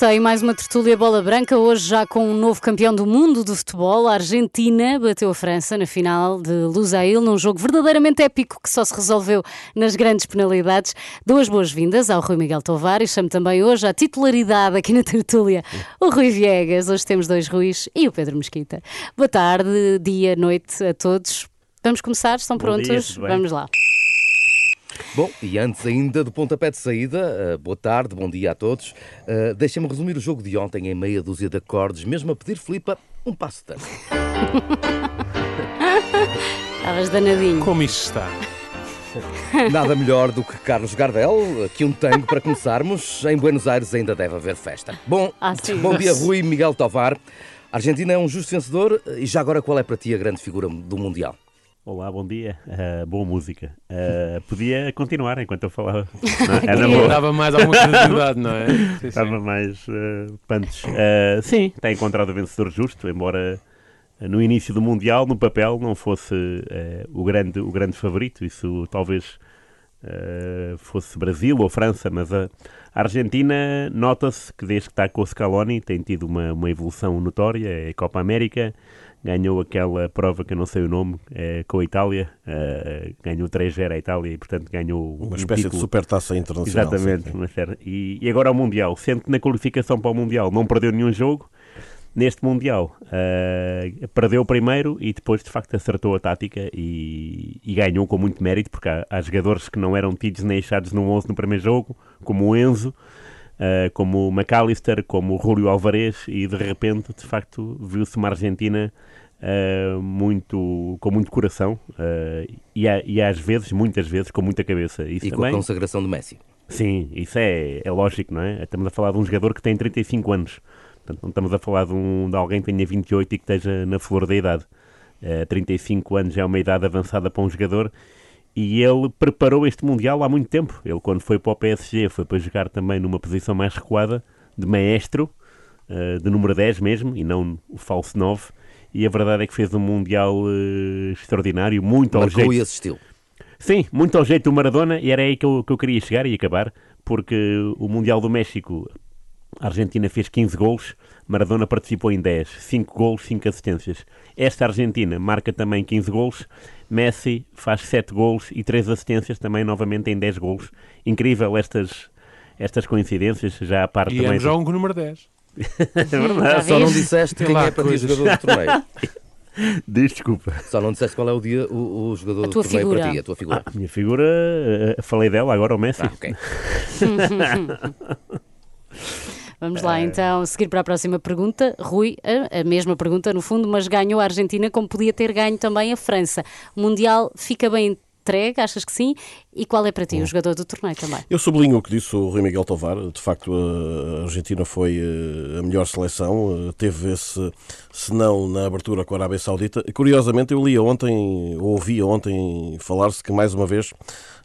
está em mais uma tertúlia bola branca, hoje já com um novo campeão do mundo de futebol. A Argentina bateu a França na final de Lusail, num jogo verdadeiramente épico que só se resolveu nas grandes penalidades. Duas boas-vindas ao Rui Miguel Tovar e chamo também hoje a titularidade aqui na tertúlia o Rui Viegas. Hoje temos dois Ruiz e o Pedro Mesquita. Boa tarde, dia, noite a todos. Vamos começar? Estão Bom prontos? dia, Vamos lá. Bom, e antes ainda do pontapé de saída, uh, boa tarde, bom dia a todos. Uh, Deixem-me resumir o jogo de ontem em meia dúzia de acordes, mesmo a pedir Filipa um passo de tanto. Estavas danadinho. Como isto está? Nada melhor do que Carlos Gardel, que um tango para começarmos. Em Buenos Aires ainda deve haver festa. Bom, Ah, bom dia, Rui Miguel Tovar. A Argentina é um justo vencedor e já agora qual é para ti a grande figura do Mundial? Olá, bom dia. Ah, boa música. Ah, podia continuar enquanto eu falava. Não, é? Era boa. Dava mais alguma credibilidade, não é? Sim, sim. Dava mais uh. Ah, sim, está encontrado o vencedor justo, embora no início do Mundial, no papel, não fosse o, grande, o grande favorito. Isso talvez ah, fosse Brasil ou França, mas a Argentina nota-se que desde que está com o Scaloni tem tido uma, uma evolução notória. É Copa América, ganhou aquela prova que eu não sei o nome, é, com a Itália, ah, ganhou 3-0 a Itália e, portanto, ganhou Uma um espécie de título- supertaça internacional. Exatamente, sim, sim. E, e agora ao Mundial, sendo que na qualificação para o Mundial não perdeu nenhum jogo, neste Mundial ah, perdeu primeiro e depois de facto acertou a tática e, e ganhou com muito mérito, porque há, há jogadores que não eram tidos nem achados no 11 no primeiro jogo, como o Enzo, ah, como o McAllister, como o Julio Alvarez, e de repente, de facto, viu-se uma Argentina ah, muito, com muito coração ah, e, a- e às vezes, muitas vezes, com muita cabeça. Isso E com também, a consagração de Messi. Sim, isso é, é lógico, não é? Estamos a falar de um jogador que tem 35 anos. Portanto, não estamos a falar de, um, de alguém que tenha 28 e que esteja na flor da idade. Eh, 35 anos é uma idade avançada para um jogador e ele preparou este Mundial há muito tempo. Ele, quando foi para o PSG, foi para jogar também numa posição mais recuada, de maestro, eh, de número 10 mesmo, e não o falso 9. E a verdade é que fez um Mundial eh, extraordinário, muito ao jeito Marcou e assistiu. Sim, muito ao jeito do Maradona, e era aí que eu, que eu queria chegar e acabar, porque o Mundial do México, a Argentina fez 15 golos, Maradona participou em 10, 5 golos, 5 assistências. Esta Argentina marca também 15 golos, Messi faz 7 golos e 3 assistências, também novamente em 10 golos. Incrível estas, estas coincidências, já a parte E também. ambos jogam com o número 10. é verdade. Só não disseste quem lá é para ti o jogador do torneio. Diz desculpa. Só não disseste qual é o dia, o, o jogador do torneio figura. para ti, a tua figura. A minha figura, eh, falei dela agora, o Messi. Ah, ok. Vamos lá então seguir para a próxima pergunta. Rui, a, a mesma pergunta no fundo, mas ganhou a Argentina como podia ter ganho também a França. O Mundial fica bem entregue, achas que sim? E qual é para ti o jogador do torneio também? Eu sublinho o que disse o Rui Miguel Tovar. De facto, a Argentina foi eh, a melhor seleção. Eh, Teve esse senão na abertura com a Arábia Saudita. Curiosamente, eu lia ontem, ou ouvia ontem falar-se que, mais uma vez,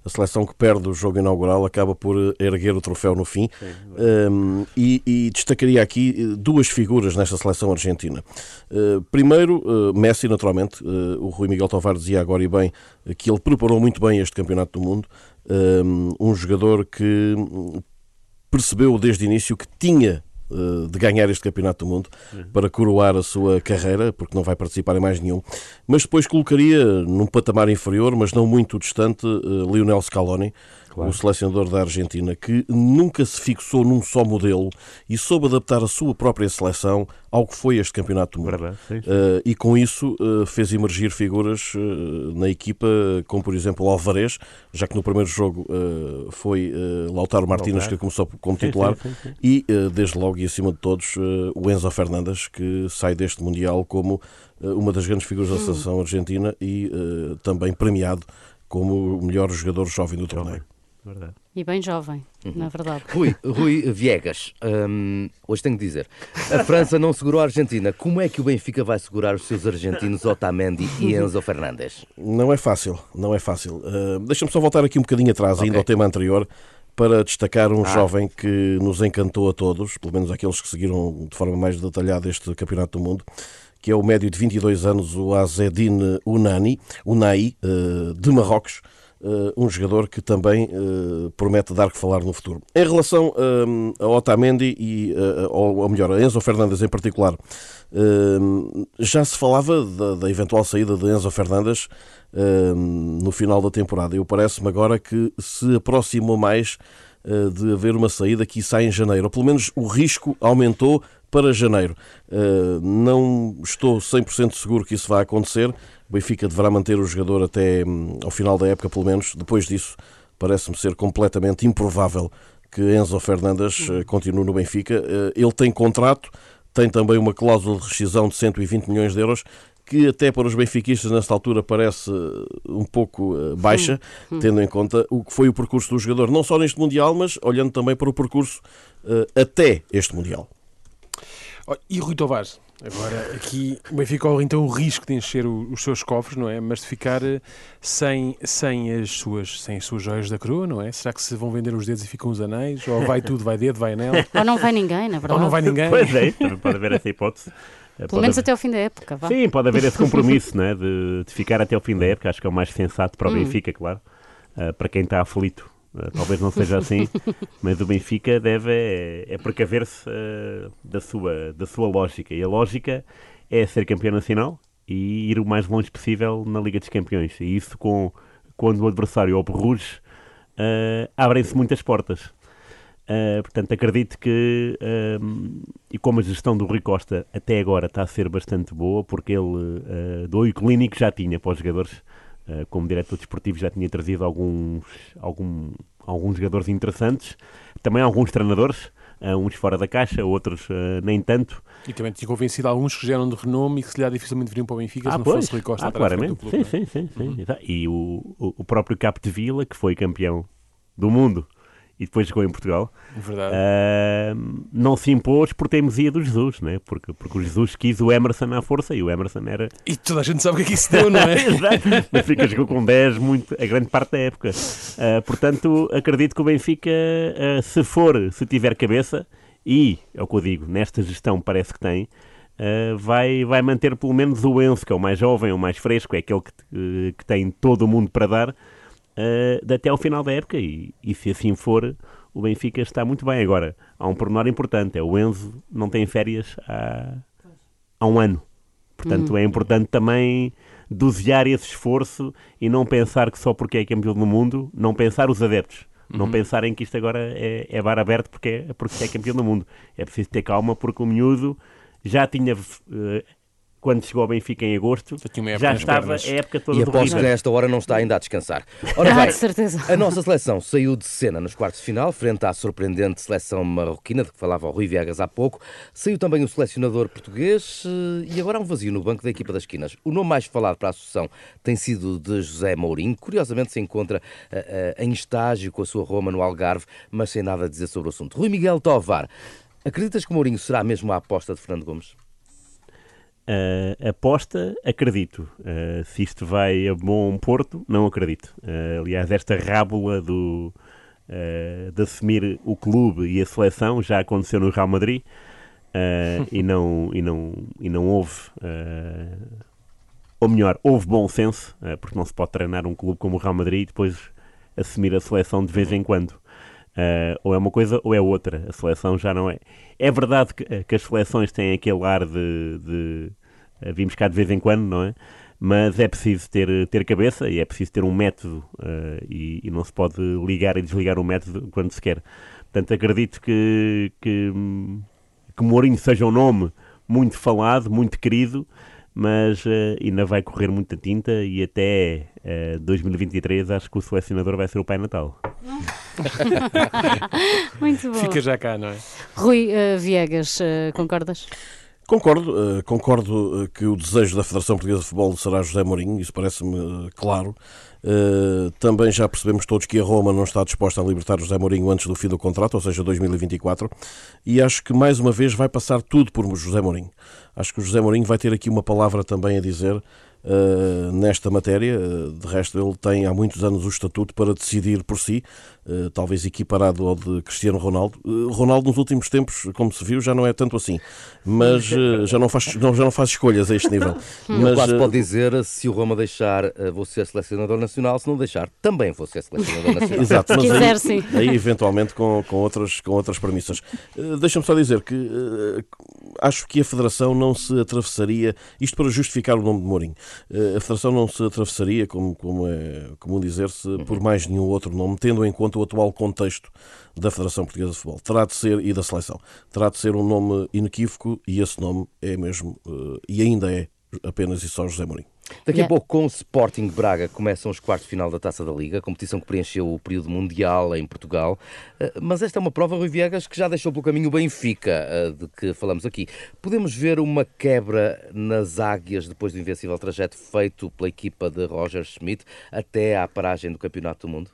a seleção que perde o jogo inaugural acaba por eh, erguer o troféu no fim. Um, e, e destacaria aqui eh, duas figuras nesta seleção argentina. Uh, primeiro, uh, Messi, naturalmente. Uh, o Rui Miguel Tovar dizia agora e bem que ele preparou muito bem este Campeonato do Mundo. Um, um jogador que hum, percebeu desde o início que tinha de ganhar este Campeonato do Mundo para coroar a sua carreira, porque não vai participar em mais nenhum. Mas depois colocaria num patamar inferior, mas não muito distante, eh, Lionel Scaloni, o selecionador da Argentina, que nunca se fixou num só modelo e soube adaptar a sua própria seleção ao que foi este Campeonato do Mundo. Verdade, sim, sim. Uh, e com isso uh, fez emergir figuras uh, na equipa, como por exemplo o Alvarez, já que no primeiro jogo uh, foi uh, Lautaro Martínez Lautaro. que começou como titular, sim, sim, sim. e uh, desde logo e acima de todos uh, o Enzo Fernandes, que sai deste Mundial como uh, uma das grandes figuras da seleção argentina e uh, também premiado como o melhor jogador jovem do torneio. Verdade. E bem jovem, Uhum. na verdade. Rui, Rui Viegas, hum, hoje tenho que dizer, a França não segurou a Argentina. Como é que o Benfica vai segurar os seus argentinos Otamendi e Enzo Fernandes? Não é fácil, não é fácil. Uh, Deixa-me só voltar aqui um bocadinho atrás, ainda Ok. ao tema anterior, para destacar um Ah. jovem que nos encantou a todos, pelo menos aqueles que seguiram de forma mais detalhada este Campeonato do Mundo, que é o médio de 22 anos, o Azedine Unani, Unai, uh, de Marrocos. Um jogador que também promete dar que falar no futuro. Em relação a Otamendi e, ou melhor, a Enzo Fernandes em particular, já se falava da, da eventual saída de Enzo Fernandes no final da temporada. Eu parece-me agora que se aproximou mais de haver uma saída que sai em janeiro, ou pelo menos o risco aumentou para janeiro. Não estou 100% seguro que isso vai acontecer. O Benfica deverá manter o jogador até hum, ao final da época, pelo menos. Depois disso, parece-me ser completamente improvável que Enzo Fernandes eh, continue no Benfica. Eh, ele tem contrato, tem também uma cláusula de rescisão de 120 milhões de euros, que até para os benfiquistas nesta altura parece eh, um pouco baixa, tendo em conta o que foi o percurso do jogador, não só neste Mundial, mas olhando também para o percurso até este Mundial. E Rui Tovares, Agora, aqui o Benfica corre então o risco de encher o, os seus cofres, não é? Mas de ficar eh, sem, sem, as suas, sem as suas joias da coroa, não é? Será que se vão vender os dedos e ficam os anéis? Ou vai tudo, vai dedo, vai anel? Ou não vai ninguém, na verdade. Ou não vai ninguém. Pois é, pode haver essa hipótese. Pelo pode menos haver... até ao fim da época. Vá. Sim, pode haver esse compromisso né, de, de, ficar até ao fim da época. Acho que é o mais sensato para o hum. Benfica, claro. Uh, para quem está aflito talvez não seja assim, mas o Benfica deve é, é precaver-se uh, da, sua, da sua lógica. E a lógica é ser campeão nacional e ir o mais longe possível na Liga dos Campeões. E isso, com, quando o adversário obruge, uh, abrem-se muitas portas. Uh, portanto, acredito que, e como a gestão do Rui Costa até agora está a ser bastante boa, porque ele, uh, do clínico, já tinha para os jogadores, como diretor desportivo, já tinha trazido alguns, algum, alguns jogadores interessantes, também alguns treinadores, uh, uns fora da caixa, outros uh, nem tanto. E também tinha convencido alguns que geram de renome e que se calhar dificilmente viriam para o Benfica ah, se não pois. fosse Rui Costa ah, claramente. Clube, sim, é? sim, sim, sim, uhum. E o, o, próprio Vila, que foi campeão do mundo e depois jogou em Portugal. Verdade. Uh, não se impôs por teimosia do Jesus, né? porque, porque o Jesus quis o Emerson à força e o Emerson era. E toda a gente sabe o que é que isso deu, não é? Exato. O Benfica jogou com 10 muito, a grande parte da época. Uh, portanto, acredito que o Benfica, uh, se for, se tiver cabeça, e é o que eu digo, nesta gestão parece que tem. Uh, vai, vai manter pelo menos o Enzo, que é o mais jovem, o mais fresco, é aquele que, que tem todo o mundo para dar, uh, até ao final da época. E, e, se assim for, o Benfica está muito bem. Agora, há um pormenor importante: é o Enzo não tem férias há, há um ano. Portanto, uhum. é importante também dosear esse esforço e não pensar que só porque é campeão do mundo, não pensar os adeptos. Não uhum. pensarem que isto agora é, é bar aberto porque é, porque é campeão do mundo. É preciso ter calma porque o miúdo já tinha uh, quando chegou ao Benfica em agosto, já estava a época toda E aposto que nesta hora não está ainda a descansar. Ora bem, ah, certeza. a nossa seleção saiu de cena nos quartos de final, frente à surpreendente seleção marroquina, de que falava o Rui Viegas há pouco. Saiu também o selecionador português eh, e agora há um vazio no banco da equipa das esquinas. O nome mais falado para a associação tem sido de José Mourinho. Curiosamente se encontra uh, uh, em estágio com a sua Roma no Algarve, mas sem nada a dizer sobre o assunto. Rui Miguel Tovar, acreditas que o Mourinho será mesmo a aposta de Fernando Gomes? Uh, aposta, acredito. Uh, se isto vai a bom porto, não acredito. Uh, aliás, esta rábula do, de assumir o clube e a seleção já aconteceu no Real Madrid e, não, e, não, e não houve, ou melhor, houve bom senso, porque não se pode treinar um clube como o Real Madrid e depois assumir a seleção de vez em quando. Uh, ou é uma coisa ou é outra. A seleção já não é. É verdade que, eh, que as seleções têm aquele ar de, de uh, vimos cá de vez em quando, não é? Mas é preciso ter, ter cabeça e é preciso ter um método uh, e, e, não se pode ligar e desligar o método quando se quer. Portanto, acredito que, que, que Mourinho seja um nome muito falado, muito querido, mas uh, ainda vai correr muita tinta e até uh, 2023 acho que o selecionador vai ser o Pai Natal. Muito bom. Fica já cá, não é? Rui uh, Viegas, concordas? Concordo, concordo que o desejo da Federação Portuguesa de Futebol será José Mourinho, isso parece-me claro. Uh, também já percebemos todos que a Roma não está disposta a libertar José Mourinho antes do fim do contrato, ou seja, 2024, e acho que mais uma vez vai passar tudo por José Mourinho. Acho que o José Mourinho vai ter aqui uma palavra também a dizer uh, nesta matéria. De resto, ele tem há muitos anos o estatuto para decidir por si, uh, talvez equiparado ao de Cristiano Ronaldo. Uh, Ronaldo, nos últimos tempos, como se viu, já não é tanto assim, mas já, não faz, não, já não faz escolhas a este nível. mas, quase pode dizer, se o Roma deixar, vou ser selecionador nacional, se não deixar, também vou ser selecionador nacional. Exato, mas quiser, aí, aí, eventualmente com, com, outras, com outras premissas. Deixa-me só dizer que acho que a Federação não se atravessaria, isto para justificar o nome de Mourinho, eh, a Federação não se atravessaria, como, como é comum dizer-se, por mais nenhum outro nome, tendo em conta o atual contexto da Federação Portuguesa de Futebol. Terá de ser, e da seleção, terá de ser um nome inequívoco e esse nome é mesmo, eh, e ainda é, apenas e só José Mourinho. Daqui a pouco, com o Sporting Braga, começam os quartos de final da Taça da Liga, competição que preencheu o período mundial em Portugal. Eh, mas esta é uma prova, Rui Viegas, que já deixou pelo caminho o Benfica, eh, de que falamos aqui. Podemos ver uma quebra nas águias depois do invencível trajeto feito pela equipa de Roger Schmidt até à paragem do Campeonato do Mundo?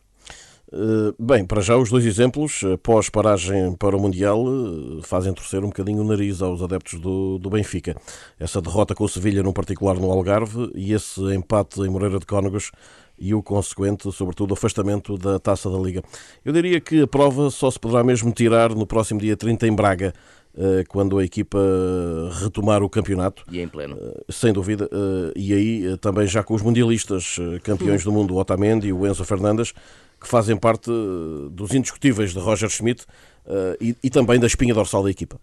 Eh, bem, para já os dois exemplos, após paragem para o Mundial, eh, fazem torcer um bocadinho o nariz aos adeptos do, do Benfica. Essa derrota com o Sevilha, num particular no Algarve, e esse empate em Moreira de Cónegos e o consequente, sobretudo, afastamento da Taça da Liga. Eu diria que a prova só se poderá mesmo tirar no próximo dia 30 em Braga, eh, quando a equipa retomar o campeonato. E em pleno. Sem dúvida. E aí também já com os mundialistas campeões do mundo, o Otamendi e o Enzo Fernandes, que fazem parte eh, dos indiscutíveis de Roger Schmidt uh, e, e, também da espinha dorsal da equipa.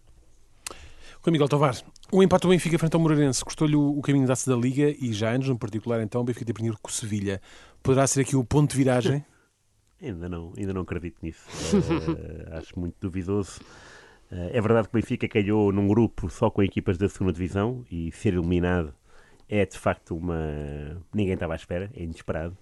Rui Miguel Tavares, o empate do Benfica frente ao Moreirense custou-lhe o, caminho da da Liga e já anos, no particular, então, o Benfica tem perdido com o Sevilha. Poderá ser aqui o ponto de viragem? ainda não, ainda não acredito nisso. uh, acho muito duvidoso. Uh, é verdade que o Benfica calhou num grupo só com equipas da segunda divisão e ser eliminado é de facto uma. Ninguém estava à espera, é inesperado.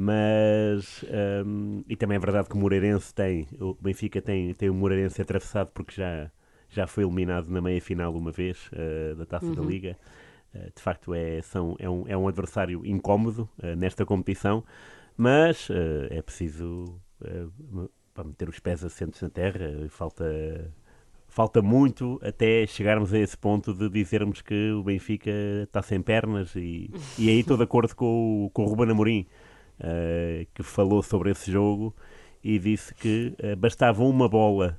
Mas, um, e também é verdade que o Moreirense tem, o Benfica tem, tem o Moreirense atravessado porque já, já foi eliminado na meia final uma vez uh, da Taça uhum. da Liga. Uh, de facto, é, são, é, um, é um adversário incómodo uh, nesta competição, mas é preciso para meter os pés assentos na terra. Falta, falta muito até chegarmos a esse ponto de dizermos que o Benfica está sem pernas, e, e aí estou de acordo com o, com o Ruben Amorim uh, que falou sobre esse jogo e disse que uh, bastava uma bola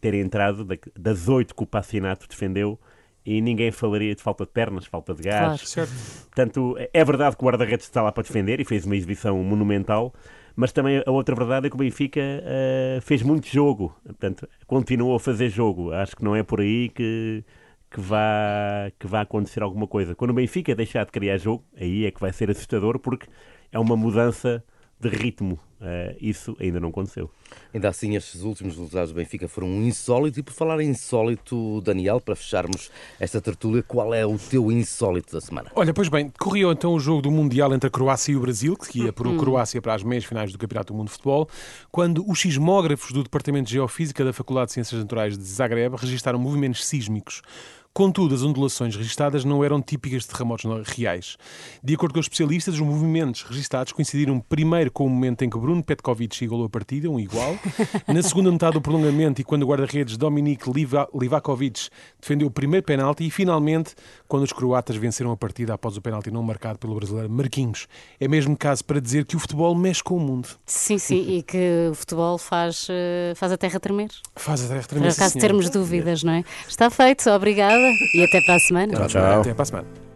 ter entrado das oito que o Passinato defendeu e ninguém falaria de falta de pernas, falta de gás. Claro, certo. Portanto, é verdade que o guarda-redes está lá para defender e fez uma exibição monumental, mas também a outra verdade é que o Benfica uh, fez muito jogo, portanto, continuou a fazer jogo. Acho que não é por aí que, que, vá, que vá acontecer alguma coisa. Quando o Benfica deixar de criar jogo, aí é que vai ser assustador, porque é uma mudança de ritmo. Uh, isso ainda não aconteceu. Ainda assim, estes últimos resultados do Benfica foram um insólito. E por falar em insólito, Daniel, para fecharmos esta tertúlia, qual é o teu insólito da semana? Olha, pois bem, corria então o jogo do Mundial entre a Croácia e o Brasil, que ia por a hum. Croácia para as meias finais do Campeonato do Mundo de Futebol, quando os sismógrafos do Departamento de Geofísica da Faculdade de Ciências Naturais de Zagreb registaram movimentos sísmicos Contudo, as ondulações registadas não eram típicas de terremotos reais. De acordo com os especialistas, os movimentos registados coincidiram primeiro com o momento em que Bruno Petkovic igualou a partida, um igual, na segunda metade do prolongamento e quando o guarda-redes Dominik Livakovic defendeu o primeiro penalti e, finalmente, quando os croatas venceram a partida após o penalti não marcado pelo brasileiro Marquinhos. É mesmo caso para dizer que o futebol mexe com o mundo. Sim, sim, e que o futebol faz, eh, faz a terra tremer. Faz a terra tremer, Para caso termos dúvidas, não é? Está feito, obrigada e até para a semana. Tchau, tchau. Até para a semana.